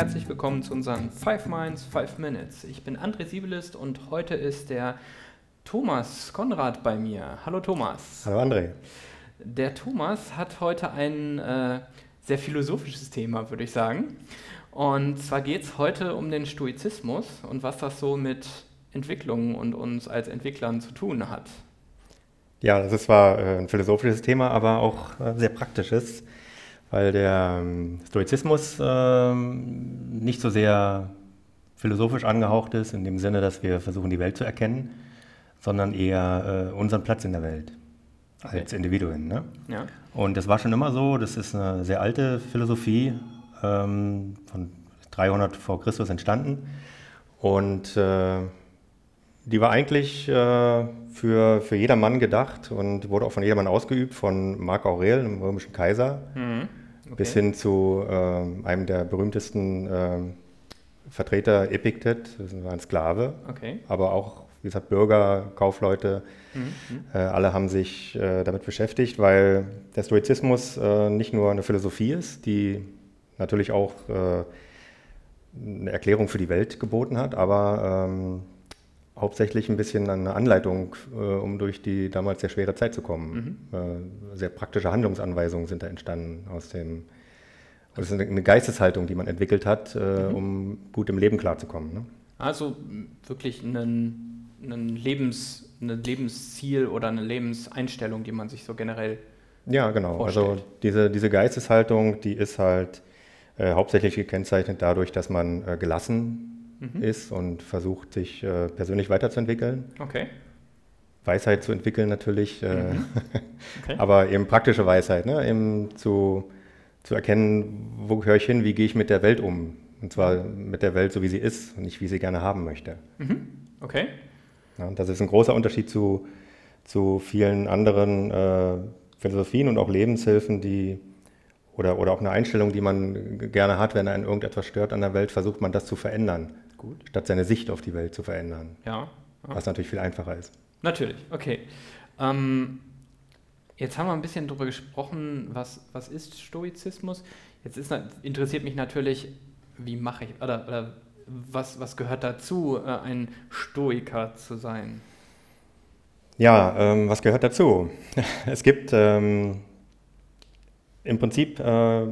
herzlich willkommen zu unseren 5 Minds, 5 Minutes. Ich bin André Siebelist und heute ist der Thomas Konrad bei mir. Hallo Thomas. Hallo André. Der Thomas hat heute ein äh, sehr philosophisches Thema, würde ich sagen. Und zwar geht es heute um den Stoizismus und was das so mit Entwicklung und uns als Entwicklern zu tun hat. Ja, das ist zwar äh, ein philosophisches Thema, aber auch äh, sehr praktisches, weil der ähm, Stoizismus ähm, nicht so sehr philosophisch angehaucht ist, in dem Sinne, dass wir versuchen, die Welt zu erkennen, sondern eher äh, unseren Platz in der Welt okay. als Individuen. Ne? Ja. Und das war schon immer so, das ist eine sehr alte Philosophie, ähm, von 300 vor Christus entstanden. Und äh, die war eigentlich äh, für, für jedermann gedacht und wurde auch von jedermann ausgeübt, von Marc Aurel, dem römischen Kaiser, mhm. Okay. bis hin zu äh, einem der berühmtesten äh, Vertreter, das war ein Sklave, okay. aber auch, wie gesagt, Bürger, Kaufleute, mhm. Äh, alle haben sich äh, damit beschäftigt, weil der Stoizismus äh, nicht nur eine Philosophie ist, die natürlich auch eine Erklärung für die Welt geboten hat, aber ähm, hauptsächlich ein bisschen eine Anleitung, äh, um durch die damals sehr schwere Zeit zu kommen. Mhm. Äh, sehr praktische Handlungsanweisungen sind da entstanden aus dem. Das ist eine Geisteshaltung, die man entwickelt hat, äh, mhm. um gut im Leben klarzukommen. Ne? Also wirklich ein, ein Lebens, ein Lebensziel oder eine Lebenseinstellung, die man sich so generell ja, genau. Vorstellt. Also diese, diese Geisteshaltung, die ist halt äh, hauptsächlich gekennzeichnet dadurch, dass man äh, gelassen mhm. ist und versucht, sich äh, persönlich weiterzuentwickeln. Okay. Weisheit zu entwickeln natürlich, äh, mhm. okay. aber eben praktische Weisheit, ne? eben zu, zu erkennen, wo gehöre ich hin, wie gehe ich mit der Welt um. Und zwar mit der Welt so, wie sie ist und nicht, wie sie gerne haben möchte. Mhm. Okay. Ja, das ist ein großer Unterschied zu, zu vielen anderen äh, Philosophien und auch Lebenshilfen, die oder, oder auch eine Einstellung, die man gerne hat, wenn einen irgendetwas stört an der Welt, versucht man das zu verändern. Gut. Statt seine Sicht auf die Welt zu verändern. Ja. ja. Was natürlich viel einfacher ist. Natürlich, okay. Ähm, jetzt haben wir ein bisschen darüber gesprochen, was, was ist Stoizismus. Jetzt ist, interessiert mich natürlich, wie mache ich, oder, oder was, was gehört dazu, äh, ein Stoiker zu sein? Ja, ähm, was gehört dazu? Es gibt ähm, im Prinzip äh,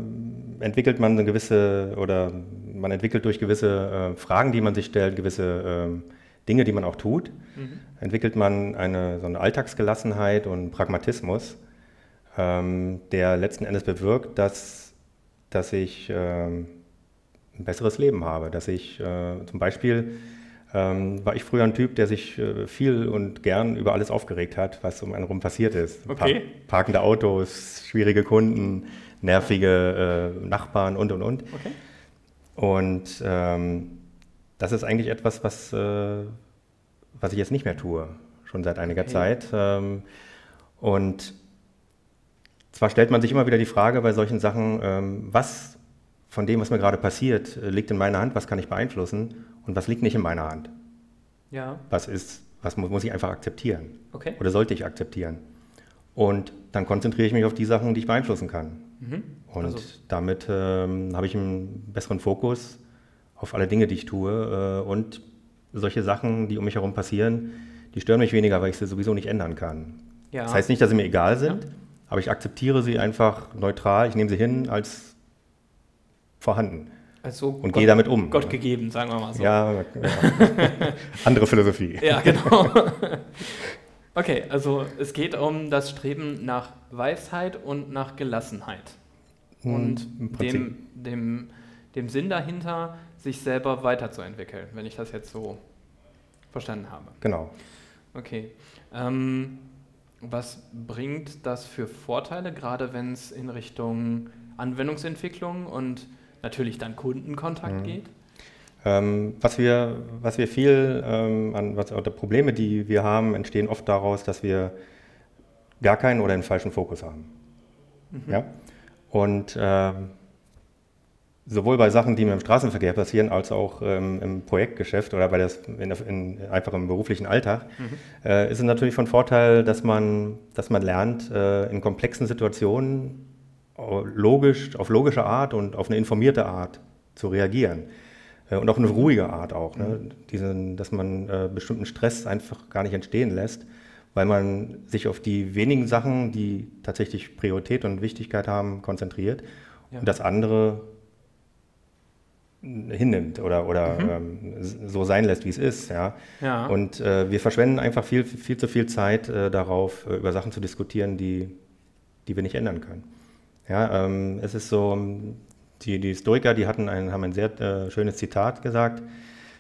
entwickelt man eine gewisse oder man entwickelt durch gewisse äh, Fragen, die man sich stellt, gewisse äh, Dinge, die man auch tut, mhm. entwickelt man eine, so eine Alltagsgelassenheit und Pragmatismus, ähm, der letzten Endes bewirkt, dass, dass ich ähm, ein besseres Leben habe, dass ich äh, zum Beispiel ähm, war ich früher ein Typ, der sich äh, viel und gern über alles aufgeregt hat, was um einen herum passiert ist. Okay. parkende Autos, schwierige Kunden, nervige äh, Nachbarn und und und. Okay. Und ähm, das ist eigentlich etwas, was, äh, was ich jetzt nicht mehr tue, schon seit einiger okay. Zeit. Ähm, und zwar stellt man sich immer wieder die Frage bei solchen Sachen, ähm, was von dem, was mir gerade passiert, äh, liegt in meiner Hand, was kann ich beeinflussen und was liegt nicht in meiner Hand. Ja. Was ist, was muss, muss ich einfach akzeptieren? Okay. Oder sollte ich akzeptieren? Und dann konzentriere ich mich auf die Sachen, die ich beeinflussen kann. Mhm. Und also. damit ähm, habe ich einen besseren Fokus auf alle Dinge, die ich tue. Äh, und solche Sachen, die um mich herum passieren, die stören mich weniger, weil ich sie sowieso nicht ändern kann. Ja. Das heißt nicht, dass sie mir egal sind, ja. aber ich akzeptiere sie einfach neutral. Ich nehme sie hin als vorhanden. Also und gehe damit um. Gott gegeben, sagen wir mal so. Ja, ja. andere Philosophie. Ja, genau. Okay, also es geht um das Streben nach Weisheit und nach Gelassenheit. Hm, und dem, dem, dem Sinn dahinter, sich selber weiterzuentwickeln, wenn ich das jetzt so verstanden habe. Genau. Okay. Ähm, was bringt das für Vorteile, gerade wenn es in Richtung Anwendungsentwicklung und natürlich dann Kundenkontakt mhm. geht? Ähm, was, wir, was wir viel ähm, an was, oder Probleme, die wir haben, entstehen oft daraus, dass wir gar keinen oder einen falschen Fokus haben. Mhm. Ja? Und ähm, sowohl bei Sachen, die mir im Straßenverkehr passieren, als auch ähm, im Projektgeschäft oder bei das, in, in, einfach im beruflichen Alltag, mhm. äh, ist es natürlich von Vorteil, dass man, dass man lernt, äh, in komplexen Situationen logisch, auf logische Art und auf eine informierte Art zu reagieren. Und auch eine ruhige Art auch, ne? Diesen, dass man äh, bestimmten Stress einfach gar nicht entstehen lässt, weil man sich auf die wenigen Sachen, die tatsächlich Priorität und Wichtigkeit haben, konzentriert ja. und das andere hinnimmt oder, oder mhm. ähm, so sein lässt, wie es ist. Ja? ja. Und äh, wir verschwenden einfach viel, viel zu viel Zeit äh, darauf, äh, über Sachen zu diskutieren, die, die wir nicht ändern können. Ja, ähm, es ist so, die, die Stoiker, die hatten ein, haben ein sehr äh, schönes Zitat gesagt.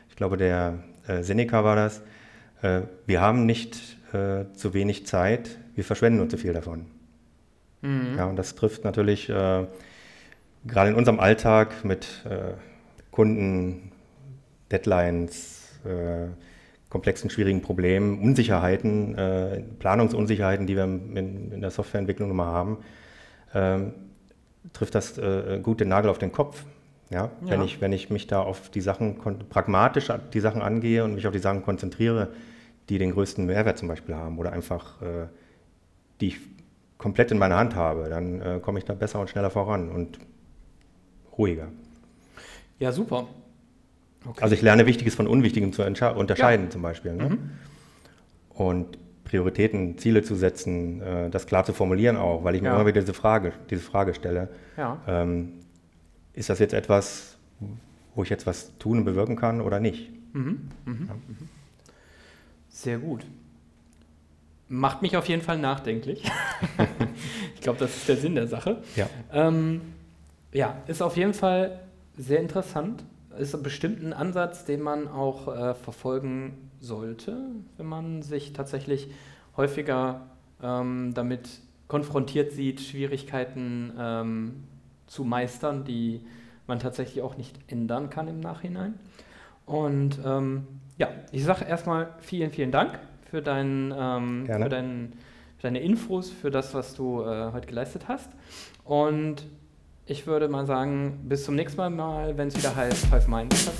Ich glaube, der äh, Seneca war das. Äh, wir haben nicht zu wenig Zeit, wir verschwenden nur zu viel davon. Mhm. Ja, und das trifft natürlich gerade in unserem Alltag mit Kunden, Deadlines, äh, komplexen, schwierigen Problemen, Unsicherheiten, äh, Planungsunsicherheiten, die wir in, in der Softwareentwicklung immer haben, ähm, trifft das äh, gut den Nagel auf den Kopf. Ja? ja? Wenn, ich, wenn ich mich da auf die Sachen pragmatisch die Sachen angehe und mich auf die Sachen konzentriere, die den größten Mehrwert zum Beispiel haben oder einfach äh, die ich komplett in meiner Hand habe, dann äh, komme ich da besser und schneller voran und ruhiger. Ja, super. Okay. Also ich lerne Wichtiges von Unwichtigem zu unterscheiden ja. zum Beispiel. Ne? Mhm. Und Prioritäten, Ziele zu setzen, äh, das klar zu formulieren auch, weil ich mir immer wieder diese Frage, diese Frage stelle. Ja. Ähm, ist das jetzt etwas, wo ich jetzt was tun und bewirken kann oder nicht? Mhm. Mhm. Ja. Mhm. Sehr gut. Macht mich auf jeden Fall nachdenklich. ich glaube, das ist der Sinn der Sache. Ja. Ähm, ja, ist auf jeden Fall sehr interessant. Ist bestimmt ein Ansatz, den man auch äh, verfolgen sollte, wenn man sich tatsächlich häufiger ähm, damit konfrontiert sieht, Schwierigkeiten ähm, zu meistern, die man tatsächlich auch nicht ändern kann im Nachhinein. Und ähm, ja, ich sage erstmal vielen, vielen Dank für, dein, ähm, für, dein, für, deine Infos, für das, was du äh, heute geleistet hast. Und ich würde mal sagen, bis zum nächsten Mal, wenn es wieder heißt Five Minds.